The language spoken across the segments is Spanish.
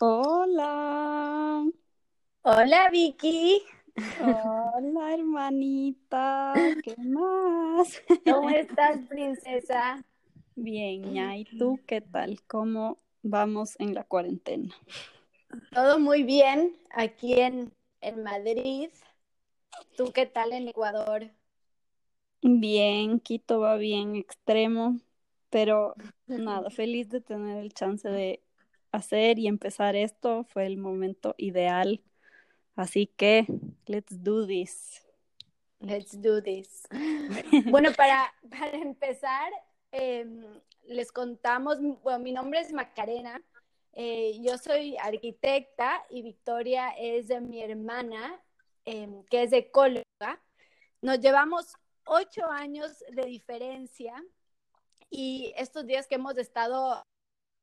Hola. Hola Vicky. Hola hermanita. ¿Qué más? ¿Cómo estás, princesa? Bien, ya. ¿Y tú qué tal? ¿Cómo vamos en la cuarentena? Todo muy bien aquí en, en Madrid. ¿Tú qué tal en Ecuador? Bien, Quito va bien extremo, pero nada, feliz de tener el chance de hacer y empezar esto. Fue el momento ideal. Así que, let's do this. Let's do this. Bueno, para, para empezar, eh, les contamos, bueno, mi nombre es Macarena, eh, yo soy arquitecta y Victoria es de mi hermana, eh, que es ecóloga. Nos llevamos ocho años de diferencia y estos días que hemos estado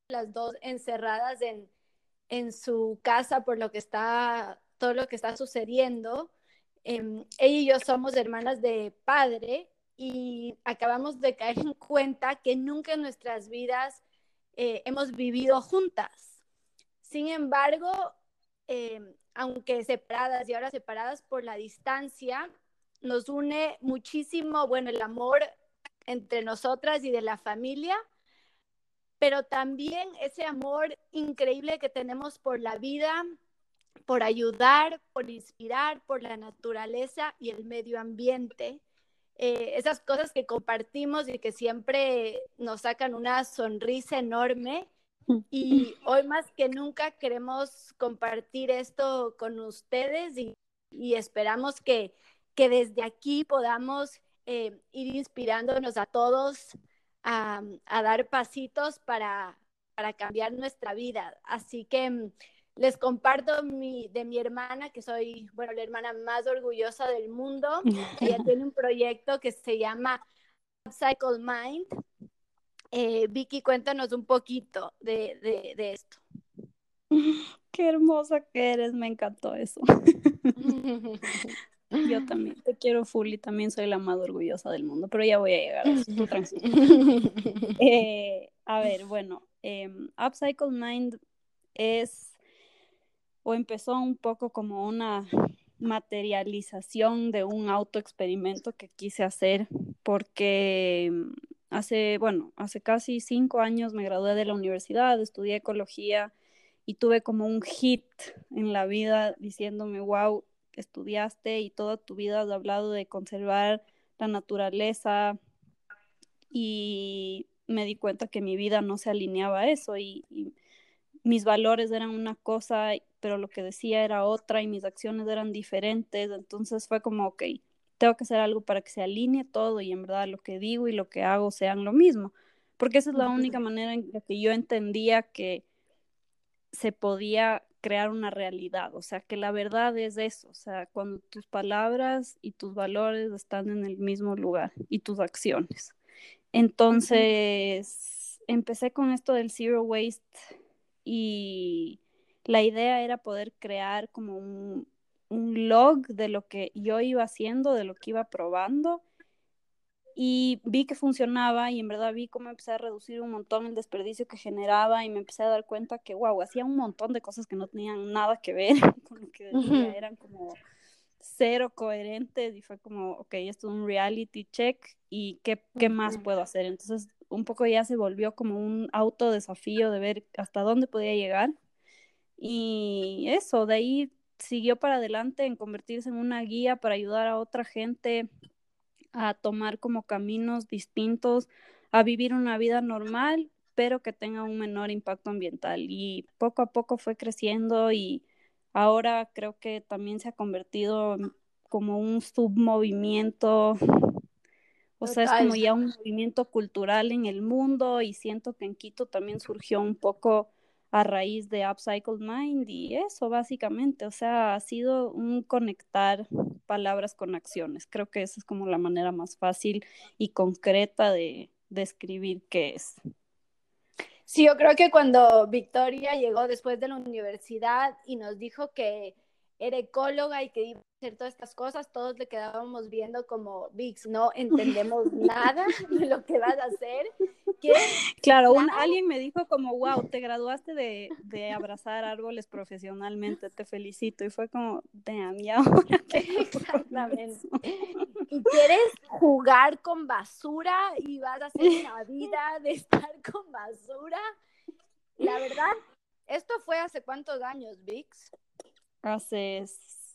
las dos encerradas en, en su casa por lo que está, todo lo que está sucediendo, eh, ella y yo somos hermanas de padre y acabamos de caer en cuenta que nunca en nuestras vidas eh, hemos vivido juntas. Sin embargo, eh, aunque separadas y ahora separadas por la distancia, nos une muchísimo, bueno, el amor entre nosotras y de la familia, pero también ese amor increíble que tenemos por la vida, por ayudar, por inspirar, por la naturaleza y el medio ambiente. Eh, esas cosas que compartimos y que siempre nos sacan una sonrisa enorme. Y hoy más que nunca queremos compartir esto con ustedes y, y esperamos que, que, desde aquí podamos eh, ir inspirándonos a todos a, a dar pasitos para, para, cambiar nuestra vida. Así que mm, les comparto mi, de mi hermana, que soy, bueno, la hermana más orgullosa del mundo. Ella tiene un proyecto que se llama Upcycle Mind. Eh, Vicky, cuéntanos un poquito de, de, de, esto. Qué hermosa que eres, me encantó eso. Yo también te quiero full y también soy la más orgullosa del mundo, pero ya voy a llegar a eso, tú eh, a ver, bueno, eh, Upcycle Mind es o empezó un poco como una materialización de un autoexperimento que quise hacer porque hace, bueno, hace casi cinco años me gradué de la universidad, estudié ecología y tuve como un hit en la vida diciéndome, wow, estudiaste y toda tu vida has hablado de conservar la naturaleza y me di cuenta que mi vida no se alineaba a eso y, y mis valores eran una cosa, pero lo que decía era otra y mis acciones eran diferentes. Entonces fue como, ok, tengo que hacer algo para que se alinee todo y en verdad lo que digo y lo que hago sean lo mismo. Porque esa es la única manera en la que yo entendía que se podía crear una realidad, o sea, que la verdad es eso, o sea, cuando tus palabras y tus valores están en el mismo lugar y tus acciones. Entonces, empecé con esto del zero waste y la idea era poder crear como un, un, log de lo que yo iba haciendo, de lo que iba probando. Y vi que funcionaba y en verdad vi cómo empecé a reducir un montón el desperdicio que generaba y me empecé a dar cuenta que, wow, hacía un montón de cosas que no tenían nada que ver con lo que decía, eran como cero coherentes y fue como, ok, esto es un reality check y qué, qué más puedo hacer. Entonces un poco ya se volvió como un autodesafío de ver hasta dónde podía llegar. Y eso, de ahí siguió para adelante en convertirse en una guía para ayudar a otra gente a tomar como caminos distintos, a vivir una vida normal, pero que tenga un menor impacto ambiental. Y poco a poco fue creciendo y ahora creo que también se ha convertido como un submovimiento o sea, es como ya un movimiento cultural en el mundo y siento que en Quito también surgió un poco a raíz de Upcycled Mind y eso básicamente, o sea, ha sido un conectar palabras con acciones. Creo que esa es como la manera más fácil y concreta de describir qué es. Sí, yo creo que cuando Victoria llegó después de la universidad y nos dijo que era ecóloga y que iba a hacer todas estas cosas, todos le quedábamos viendo como, Vix, no entendemos nada de lo que vas a hacer. Claro, un, alguien me dijo como, wow, te graduaste de, de, abrazar árboles profesionalmente, te felicito. Y fue como, damn, ya Exactamente. Y quieres jugar con basura y vas a hacer una vida de estar con basura. La verdad, esto fue hace cuántos años, Vix? Hace,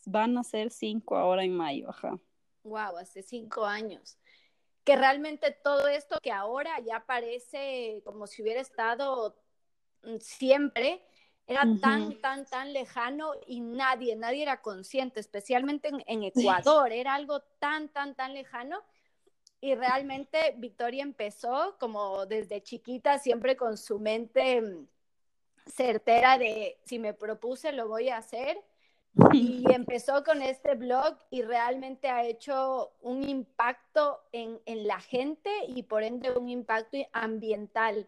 van a ser cinco ahora en mayo, ajá. Wow, hace cinco años. Que realmente todo esto que ahora ya parece como si hubiera estado mm, siempre, era tan, tan, tan lejano y nadie, nadie era consciente, especialmente en, Ecuador, era algo tan, tan, tan lejano. Y realmente Victoria empezó como desde chiquita, siempre con su mente mm, certera de si me propuse, lo voy a hacer y empezó con este blog y realmente ha hecho un impacto en, en la gente y por ende un impacto ambiental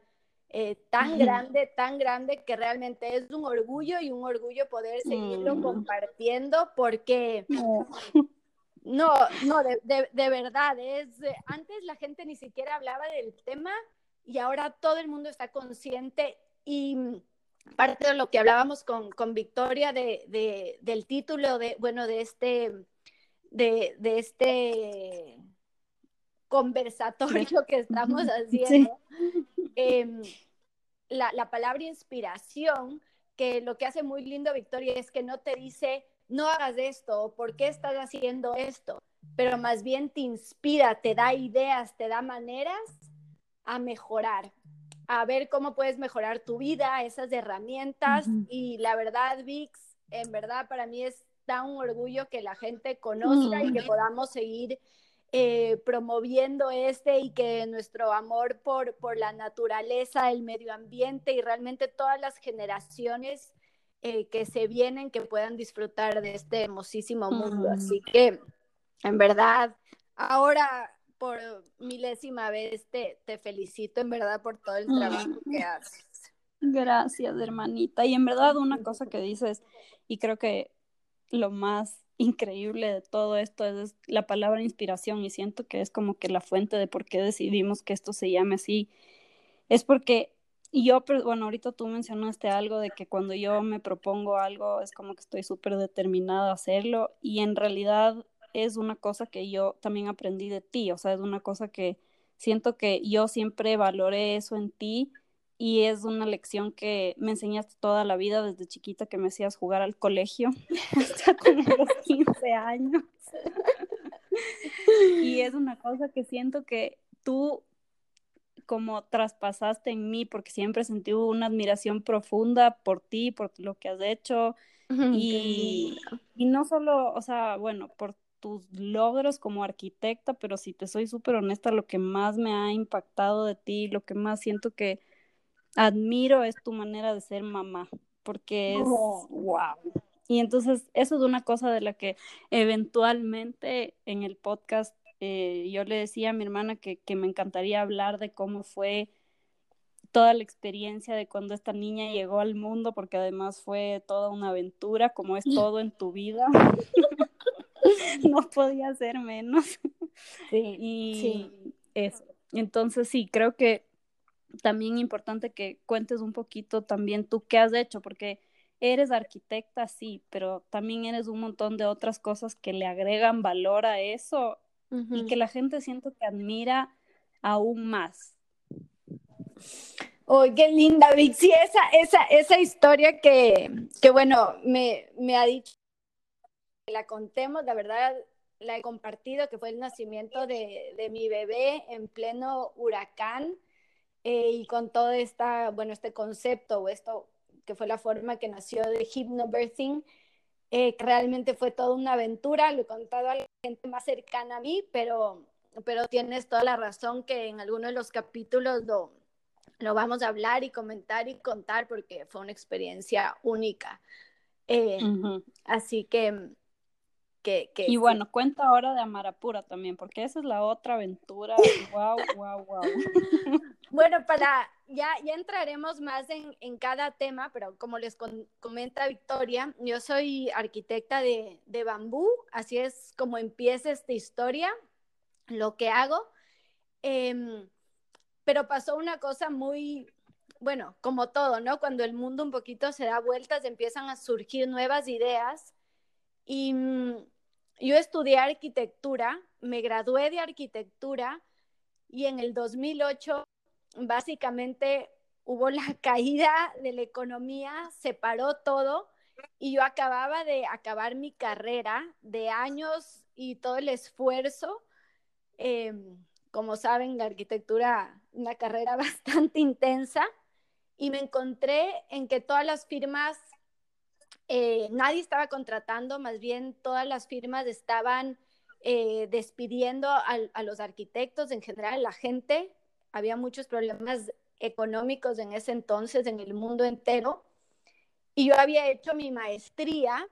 eh, tan grande, tan grande que realmente es un orgullo y un orgullo poder seguirlo mm. compartiendo porque no, no, de, de, de verdad, es, antes la gente ni siquiera hablaba del tema y ahora todo el mundo está consciente y parte de lo que hablábamos con, con Victoria de, del título de, bueno, de este, de, de este conversatorio que estamos haciendo, em, la, la, palabra inspiración, que lo que hace muy lindo Victoria es que no te dice, no hagas esto, ¿por qué estás haciendo esto? Pero más bien te inspira, te da ideas, te da maneras a mejorar a ver cómo puedes mejorar tu vida, esas herramientas. Y la verdad, Vix, en verdad para mí es tan un orgullo que la gente conozca y que podamos seguir eh, promoviendo este y que nuestro amor por, por la naturaleza, el medio ambiente y realmente todas las generaciones eh, que se vienen que puedan disfrutar de este hermosísimo mundo. Así que, en verdad, ahora por milésima vez te, te felicito en verdad por todo el trabajo que haces. Gracias, hermanita. Y en verdad una cosa que dices, y creo que lo más increíble de todo esto es, la palabra inspiración y siento que es como que la fuente de por qué decidimos que esto se llame así. Es porque yo, bueno, ahorita tú mencionaste algo de que cuando yo me propongo algo es como que estoy súper determinada a hacerlo y en realidad es una cosa que yo también aprendí de ti, o sea, es una cosa que siento que yo siempre valoré eso en ti y es una lección que me enseñaste toda la vida desde chiquita que me hacías jugar al colegio hasta como los 15 años. y es una cosa que siento que tú como traspasaste en mí porque siempre sentí una admiración profunda por ti, por lo que has hecho y, y no solo, o sea, bueno, por tus logros como arquitecta, pero si te soy súper honesta, lo que más me ha impactado de ti, lo que más siento que admiro es tu manera de ser mamá, porque es wow. Y entonces eso es una cosa de la que eventualmente en el podcast eh, yo le decía a mi hermana que, que me encantaría hablar de cómo fue toda la experiencia de cuando esta niña llegó al mundo, porque además fue toda una aventura, como es todo en tu vida. no podía ser menos. Sí, y eso. Entonces sí, creo que también importante que cuentes un poquito también tú qué has hecho, porque eres arquitecta, sí, pero también eres un montón de otras cosas que le agregan valor a eso y que la gente siento que admira aún más. Oh, qué linda, Vic. Sí, esa, esa, esa historia que, que bueno, me, me ha dicho la contemos, la verdad la he compartido, que fue el nacimiento de, de mi bebé en pleno huracán eh, y con todo esta, bueno, este concepto o esto que fue la forma que nació de hypnobirthing, eh, que realmente fue toda una aventura, lo he contado a la gente más cercana a mí, pero, pero tienes toda la razón que en alguno de los capítulos lo, lo vamos a hablar y comentar y contar porque fue una experiencia única. Eh, así que y bueno, cuenta ahora de Amarapura también, porque esa es la otra aventura. wow, wow, wow. Bueno, para ya, ya entraremos más en, en cada tema, pero como les comenta Victoria, yo soy arquitecta de, de bambú, así es como empieza esta historia, lo que hago. Em, pero pasó una cosa muy, bueno, como todo, ¿no? Cuando el mundo un poquito se da vueltas, empiezan a surgir nuevas ideas. Y mm, yo estudié arquitectura, me gradué de arquitectura y en el 2008 básicamente hubo la caída de la economía, se paró todo y yo acababa de acabar mi carrera de años y todo el esfuerzo. Em, como saben, la arquitectura, una carrera bastante intensa, y me encontré en que todas las firmas, eh, nadie estaba contratando, más bien todas las firmas estaban eh, despidiendo a, los arquitectos, en general la gente, había muchos problemas económicos en ese entonces en el mundo entero, y yo había hecho mi maestría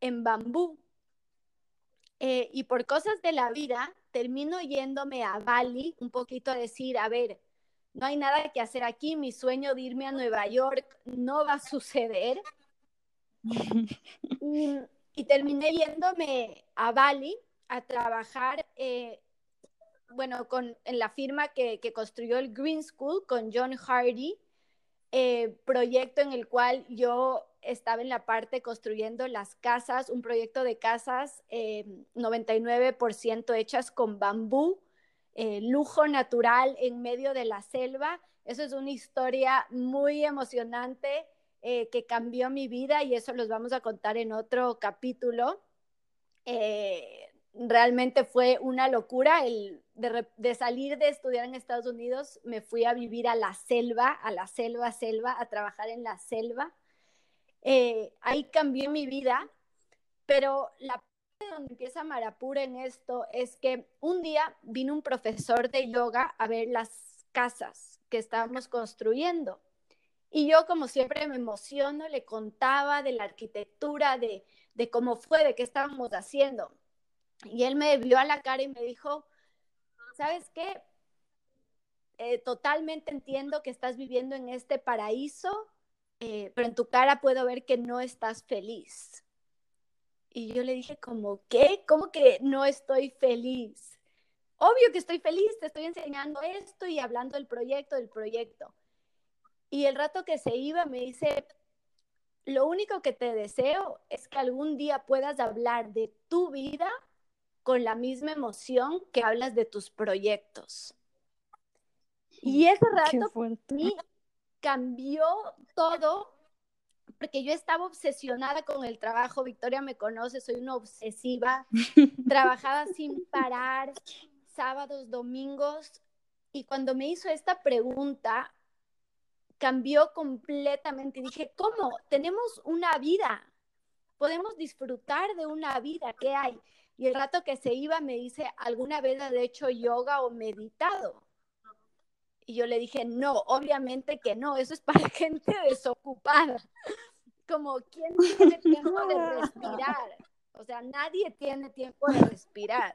en bambú. Eh, y por cosas de la vida, termino yéndome a Bali un poquito a decir, a ver, no hay nada que hacer aquí, mi sueño de irme a Nueva York no va a suceder. Y, terminé yéndome a Bali a trabajar, eh, bueno, con, en la firma que, que, construyó el Green School con John Hardy, eh, proyecto en el cual yo estaba en la parte construyendo las casas, un proyecto de casas 99% eh, hechas con bambú, eh, lujo natural en medio de la selva. Eso es una historia muy emocionante eh, que cambió mi vida y eso los vamos a contar en otro capítulo. realmente fue una locura el de, de, salir de estudiar en Estados Unidos, me fui a vivir a la selva, a la selva, selva, a trabajar en la selva eh, ahí cambió mi vida, pero la parte donde empieza Marapura en esto es que un día vino un profesor de yoga a ver las casas que estábamos construyendo. Y yo, como siempre, me emociono, le contaba de la arquitectura, de, de cómo fue, de qué estábamos haciendo. Y él me vio a la cara y me dijo, ¿sabes qué? Eh, totalmente entiendo que estás viviendo en este paraíso, eh, pero en tu cara puedo ver que no estás feliz. Y yo le dije como, ¿qué? ¿Cómo que no estoy feliz? Obvio que estoy feliz, te estoy enseñando esto y hablando del proyecto, del proyecto. Y el rato que se iba me dice, lo único que te deseo es que algún día puedas hablar de tu vida con la misma emoción que hablas de tus proyectos. Y ese rato cambió todo porque yo estaba obsesionada con el trabajo, Victoria me conoce, soy una obsesiva, trabajaba sin parar, sábados, domingos, y cuando me hizo esta pregunta, cambió completamente. Dije, ¿cómo? Tenemos una vida, podemos disfrutar de una vida, ¿qué hay? Y el rato que se iba me dice, ¿alguna vez has hecho yoga o meditado? Y yo le dije, no, obviamente que no, eso es para gente desocupada. Como, ¿quién tiene tiempo de respirar? O sea, nadie tiene tiempo de respirar.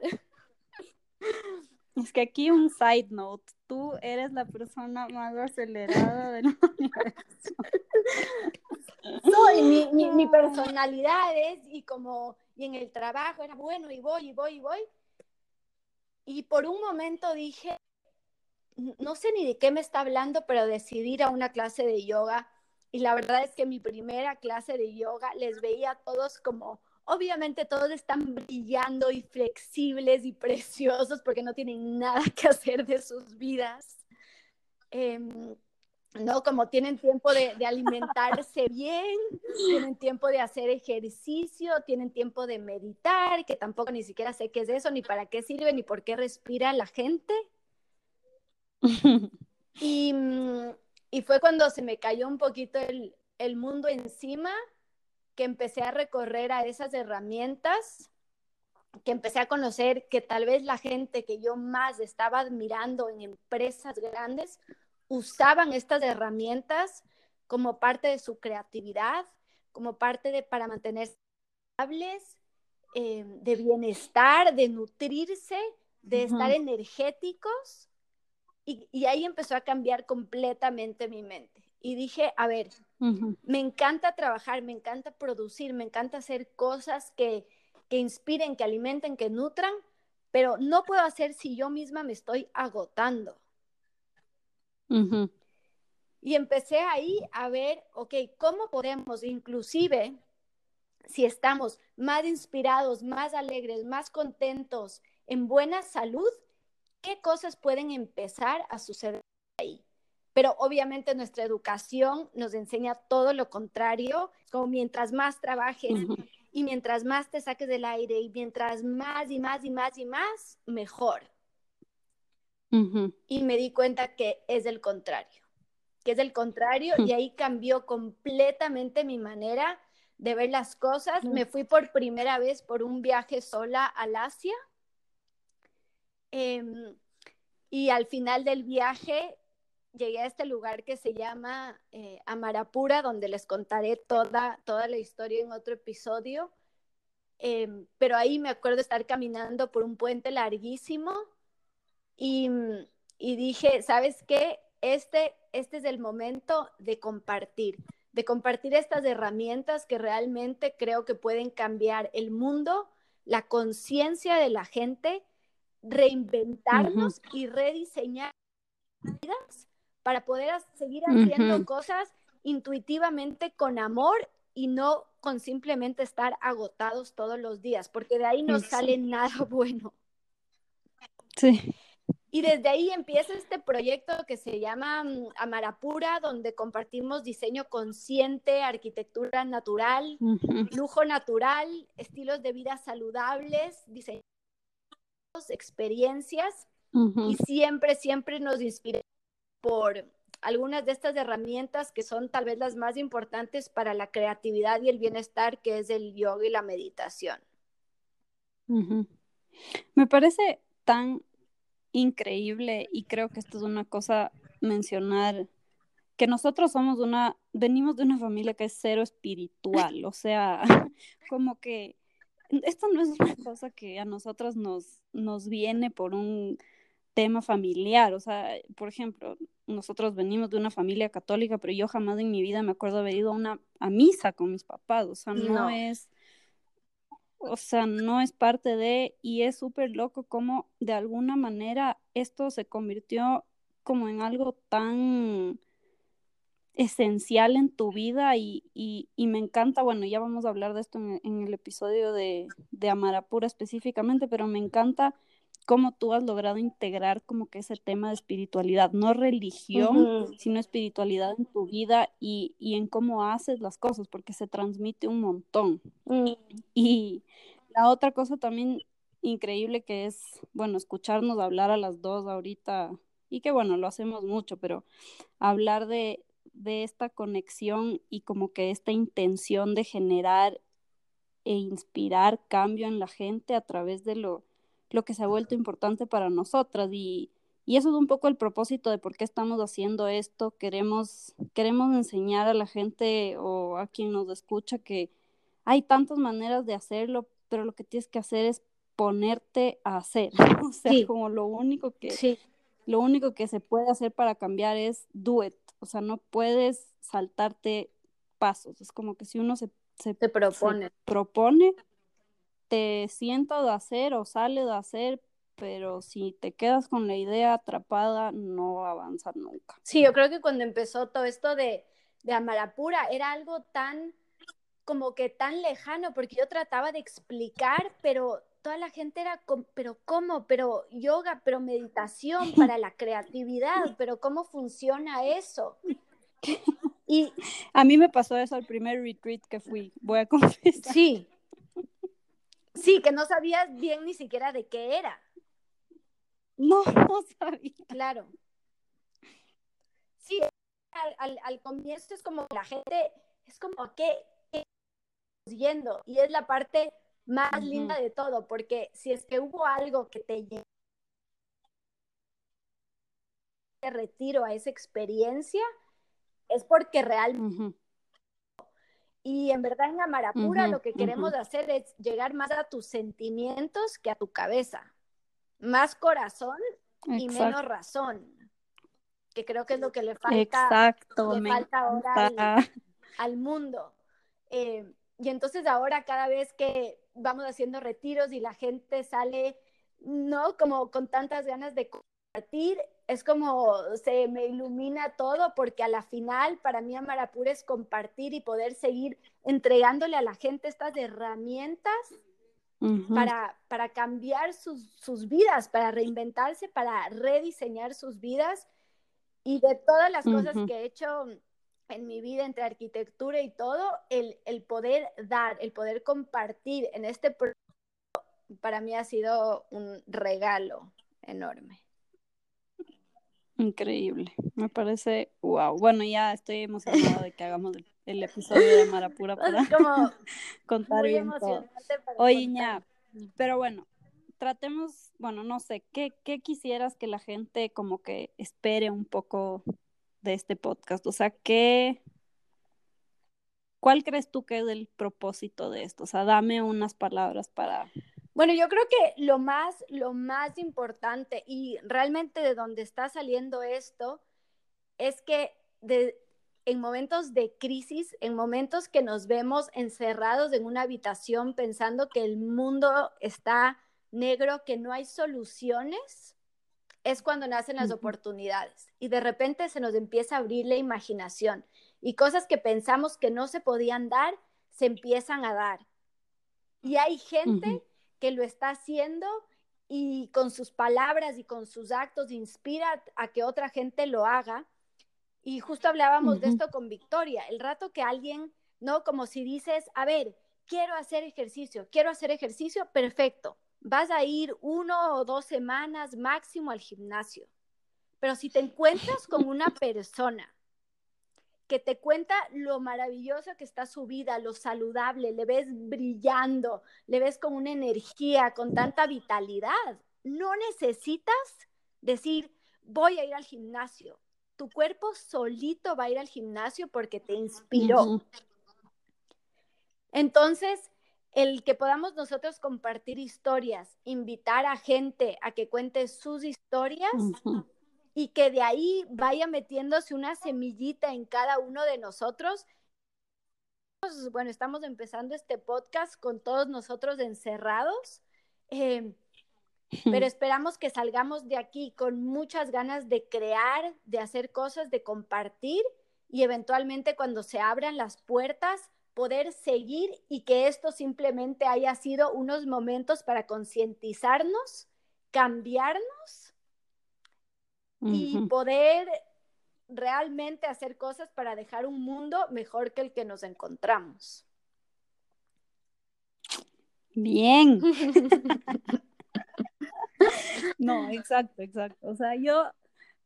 Es que aquí un side note, tú eres la persona más acelerada del universo. Soy, mi, mi, mi, personalidad es, y como, y en el trabajo era bueno, y voy, y voy, y voy. Y por un momento dije, no sé ni de qué me está hablando, pero decidí ir a una clase de yoga. Y la verdad es que mi primera clase de yoga les veía a todos como, obviamente todos están brillando y flexibles y preciosos porque no tienen nada que hacer de sus vidas. Em, ¿no? Como tienen tiempo de, de, alimentarse bien, tienen tiempo de hacer ejercicio, tienen tiempo de meditar, que tampoco ni siquiera sé qué es eso, ni para qué sirve, ni por qué respira la gente. Mm, y, fue cuando se me cayó un poquito el, el mundo encima que empecé a recorrer a esas herramientas, que empecé a conocer que tal vez la gente que yo más estaba admirando en empresas grandes usaban estas herramientas como parte de su creatividad, como parte de para mantenerse estables, eh, de bienestar, de nutrirse, de estar energéticos Y, ahí empezó a cambiar completamente mi mente. Y dije, a ver, me encanta trabajar, me encanta producir, me encanta hacer cosas que, que inspiren, que alimenten, que nutran, pero no puedo hacer si yo misma me estoy agotando. Y empecé ahí a ver, ok, ¿cómo podemos inclusive, si estamos más inspirados, más alegres, más contentos, en buena salud, qué cosas pueden empezar a suceder ahí? Pero obviamente nuestra educación nos enseña todo lo contrario, como mientras más trabajes y mientras más te saques del aire y mientras más y más y más y más, mejor. Y me di cuenta que es el contrario que es el contrario, y ahí cambió completamente mi manera de ver las cosas. Me fui por primera vez por un viaje sola al Asia. Em, y al final del viaje llegué a este lugar que se llama eh, Amarapura, donde les contaré toda, toda la historia en otro episodio. Em, pero ahí me acuerdo estar caminando por un puente larguísimo y, y dije, ¿sabes qué? Este este es el momento de compartir, de compartir estas herramientas que realmente creo que pueden cambiar el mundo, la conciencia de la gente, reinventarnos y rediseñar vidas para poder seguir haciendo cosas intuitivamente con amor y no con simplemente estar agotados todos los días, porque de ahí no sale nada bueno. Sí. Y desde ahí empieza este proyecto que se llama mm, Amarapura, donde compartimos diseño consciente, arquitectura natural, lujo natural, estilos de vida saludables, diseños, experiencias. Y siempre, siempre nos inspira por algunas de estas herramientas que son tal vez las más importantes para la creatividad y el bienestar, que es el yoga y la meditación. Me parece tan increíble y creo que esto es una cosa mencionar que nosotros somos una, venimos de una familia que es cero espiritual, o sea, como que esto no es una cosa que a nosotros nos, nos viene por un tema familiar, o sea, por ejemplo, nosotros venimos de una familia católica, pero yo jamás en mi vida me acuerdo haber ido a una a misa con mis papás, o sea, no. es o sea, no es parte de, y es súper loco como de alguna manera esto se convirtió como en algo tan esencial en tu vida y, y, y me encanta, bueno, ya vamos a hablar de esto en, el episodio de, de Amarapura específicamente, pero me encanta cómo tú has logrado integrar como que ese tema de espiritualidad, no religión, sino espiritualidad en tu vida y, y, en cómo haces las cosas, porque se transmite un montón. Mm. Y la otra cosa también increíble que es, bueno, escucharnos hablar a las dos ahorita, y que bueno, lo hacemos mucho, pero hablar de, de esta conexión y como que esta intención de generar e inspirar cambio en la gente a través de lo lo que se ha vuelto importante para nosotras y, y eso es un poco el propósito de por qué estamos haciendo esto. Queremos, queremos enseñar a la gente o a quien nos escucha que hay tantas maneras de hacerlo, pero lo que tienes que hacer es ponerte a hacer. O sea, como lo único que lo único que se puede hacer para cambiar es do it. O sea, no puedes saltarte pasos. Es como que si uno se, se, propone. Se propone, te sienta de hacer o sale de hacer, pero si te quedas con la idea atrapada, no va a avanzar nunca. Sí, yo creo que cuando empezó todo esto de, de Amarapura era algo tan, como que tan lejano, porque yo trataba de explicar, pero toda la gente era, pero ¿cómo? Pero yoga, pero meditación para la creatividad, pero ¿cómo funciona eso? Y a mí me pasó eso al primer retreat que fui, voy a confesar. Sí, Sí, que no sabías bien ni siquiera de qué era. No, no sabía. Claro. Sí, al, comienzo es como la gente, es como que yendo y es la parte más linda de todo, porque si es que hubo algo que te llevó retiro a esa experiencia, es porque realmente y en verdad en Amarapura lo que queremos hacer es llegar más a tus sentimientos que a tu cabeza. Más corazón y menos razón. que creo que es lo que le falta, Exacto, le falta ahora al, mundo. Eh, y entonces ahora cada vez que vamos haciendo retiros y la gente sale, ¿no? Como con tantas ganas de compartir, es como se me ilumina todo porque a la final para mí Amarapura es compartir y poder seguir entregándole a la gente estas herramientas para, para cambiar sus, sus, vidas, para reinventarse, para rediseñar sus vidas. Y de todas las cosas que he hecho en mi vida entre arquitectura y todo, el, el poder dar, el poder compartir en este proyecto, para mí ha sido un regalo enorme. Increíble, me parece wow. Bueno, ya estoy emocionada de que hagamos el, episodio de Marapura para como contar bien todo. Oye, ya, pero bueno, tratemos, bueno, no sé, ¿qué, ¿qué quisieras que la gente como que espere un poco de este podcast? O sea, ¿qué, ¿cuál crees tú que es el propósito de esto? O sea, dame unas palabras para bueno, yo creo que lo más, lo más importante y realmente de donde está saliendo esto es que en momentos de crisis, en momentos que nos vemos encerrados en una habitación pensando que el mundo está negro, que no hay soluciones, es cuando nacen las oportunidades y de repente se nos empieza a abrir la imaginación y cosas que pensamos que no se podían dar, se empiezan a dar. Y hay gente que lo está haciendo y con sus palabras y con sus actos inspira a que otra gente lo haga. Y justo hablábamos de esto con Victoria, el rato que alguien, ¿no? Como si dices, a ver, quiero hacer ejercicio, quiero hacer ejercicio, perfecto. Vas a ir uno o dos semanas máximo al gimnasio. Pero si te encuentras con una persona que te cuenta lo maravilloso que está su vida, lo saludable, le ves brillando, le ves con una energía, con tanta vitalidad. No necesitas decir, voy a ir al gimnasio. Tu cuerpo solito va a ir al gimnasio porque te inspiró. Entonces, el que podamos nosotros compartir historias, invitar a gente a que cuente sus historias, y que de ahí vaya metiéndose una semillita en cada uno de nosotros. Bueno, estamos empezando este podcast con todos nosotros encerrados, em, pero esperamos que salgamos de aquí con muchas ganas de crear, de hacer cosas, de compartir y eventualmente cuando se abran las puertas poder seguir y que esto simplemente haya sido unos momentos para concientizarnos, cambiarnos y poder realmente hacer cosas para dejar un mundo mejor que el que nos encontramos. Bien. no, exacto, exacto. O sea, yo,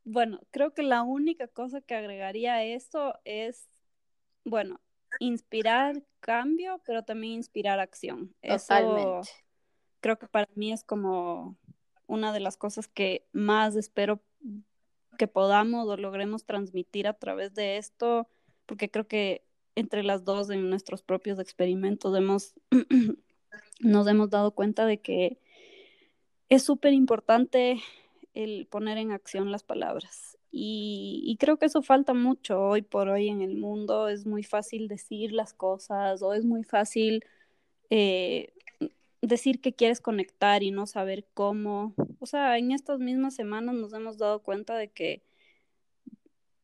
bueno, creo que la única cosa que agregaría a esto es, bueno, inspirar cambio, pero también inspirar acción. Totalmente. Eso creo que para mí es como una de las cosas que más espero que podamos o logremos transmitir a través de esto, porque creo que entre las dos en nuestros propios experimentos hemos, nos hemos dado cuenta de que es súper importante el poner en acción las palabras. Y, creo que eso falta mucho hoy por hoy en el mundo. Es muy fácil decir las cosas o es muy fácil eh, decir que quieres conectar y no saber cómo. O sea, en estas mismas semanas nos hemos dado cuenta de que,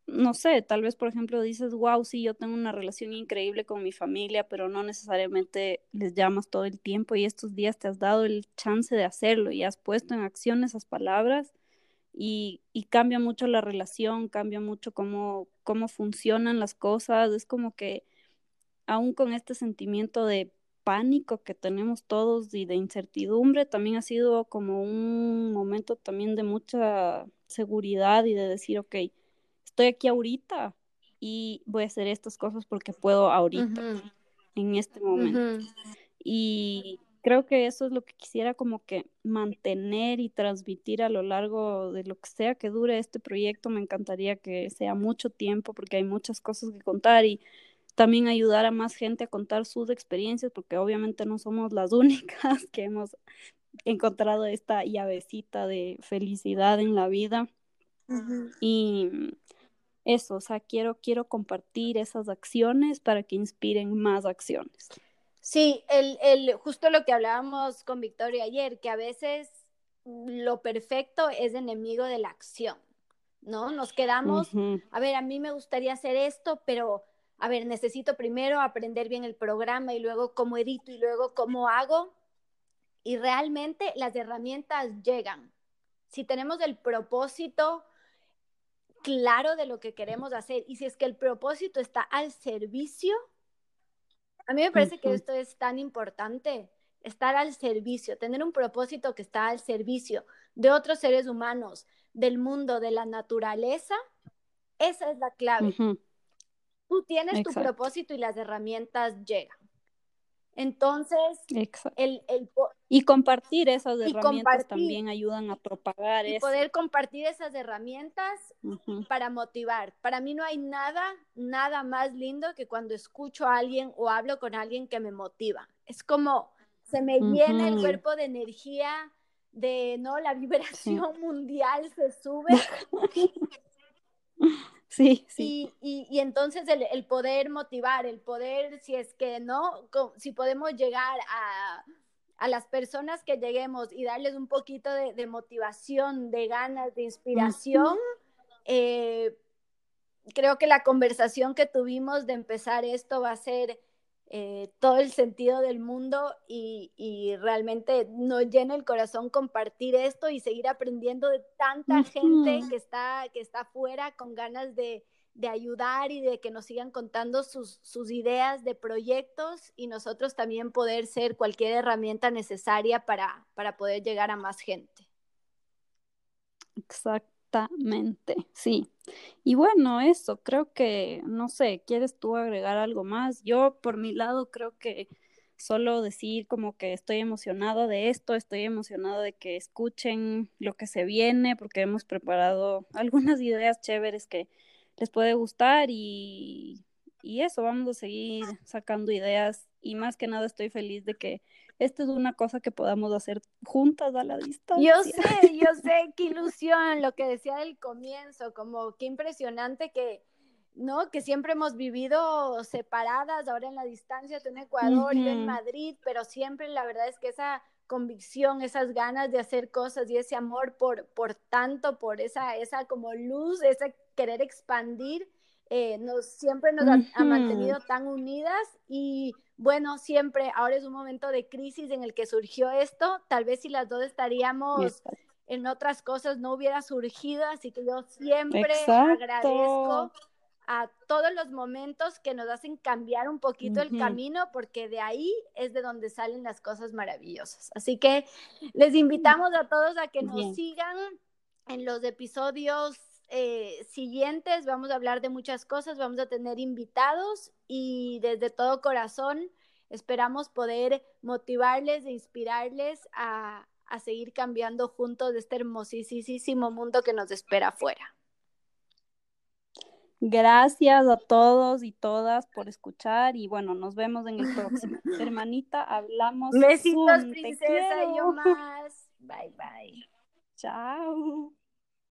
no sé, tal vez por ejemplo dices, wow, sí, yo tengo una relación increíble con mi familia, pero no necesariamente les llamas todo el tiempo y estos días te has dado el chance de hacerlo y has puesto en acción esas palabras y, y cambia mucho la relación, cambia mucho cómo, cómo funcionan las cosas. Es como que aún con este sentimiento de pánico que tenemos todos y de incertidumbre, también ha sido como un momento también de mucha seguridad y de decir, ok, estoy aquí ahorita y voy a hacer estas cosas porque puedo ahorita, en este momento. Y creo que eso es lo que quisiera como que mantener y transmitir a lo largo de lo que sea que dure este proyecto. Me encantaría que sea mucho tiempo porque hay muchas cosas que contar y también ayudar a más gente a contar sus experiencias, porque obviamente no somos las únicas que hemos encontrado esta llavecita de felicidad en la vida. Y eso, o sea, quiero, quiero compartir esas acciones para que inspiren más acciones. Sí, el, el, justo lo que hablábamos con Victoria ayer, que a veces lo perfecto es enemigo de la acción, ¿no? Nos quedamos, a ver, a mí me gustaría hacer esto, pero, a ver, necesito primero aprender bien el programa y luego cómo edito y luego cómo hago. Y realmente las herramientas llegan. Si tenemos el propósito claro de lo que queremos hacer y si es que el propósito está al servicio, a mí me parece que esto es tan importante, estar al servicio, tener un propósito que está al servicio de otros seres humanos, del mundo, de la naturaleza, esa es la clave. Tú tienes tu propósito y las herramientas llegan. Entonces, el, el, y compartir esas herramientas también ayudan a propagar y poder compartir esas herramientas para motivar. Para mí no hay nada, nada más lindo que cuando escucho a alguien o hablo con alguien que me motiva. Es como se me llena el cuerpo de energía, de no, la vibración mundial se sube. Sí, sí. Y, y, entonces el, poder motivar, el poder, si es que no, si podemos llegar a, a las personas que lleguemos y darles un poquito de, motivación, de ganas, de inspiración, eh, creo que la conversación que tuvimos de empezar esto va a ser eh, todo el sentido del mundo y, y, realmente nos llena el corazón compartir esto y seguir aprendiendo de tanta gente que está, que está afuera con ganas de, de ayudar y de que nos sigan contando sus, sus, ideas de proyectos y nosotros también poder ser cualquier herramienta necesaria para, para poder llegar a más gente. Exactamente, sí. Y bueno, eso, creo que, no sé, ¿quieres tú agregar algo más? Yo por mi lado creo que solo decir como que estoy emocionado de esto, estoy emocionado de que escuchen lo que se viene, porque hemos preparado algunas ideas chéveres que les puede gustar y, y eso, vamos a seguir sacando ideas y más que nada estoy feliz de que esta es una cosa que podamos hacer juntas a la distancia. Yo sé, yo sé, qué ilusión, lo que decía del comienzo, como qué impresionante que, ¿no? Que siempre hemos vivido separadas, ahora en la distancia, tú en Ecuador, y en Madrid, pero siempre la verdad es que esa convicción, esas ganas de hacer cosas y ese amor por, por tanto, por esa, esa como luz, ese querer expandir, eh, nos, siempre nos ha, mantenido tan unidas y bueno, siempre, ahora es un momento de crisis en el que surgió esto, tal vez si las dos estaríamos en otras cosas no hubiera surgido, así que yo siempre agradezco a todos los momentos que nos hacen cambiar un poquito el camino, porque de ahí es de donde salen las cosas maravillosas. Así que les invitamos a todos a que nos sigan en los episodios eh, siguientes. Vamos a hablar de muchas cosas, vamos a tener invitados y desde todo corazón esperamos poder motivarles e inspirarles a, a seguir cambiando juntos de este hermosísimo mundo que nos espera afuera. Gracias a todos y todas por escuchar y bueno, nos vemos en el próximo. Hermanita, hablamos. Besitos, princesa, y yo más. Bye, bye. Chao.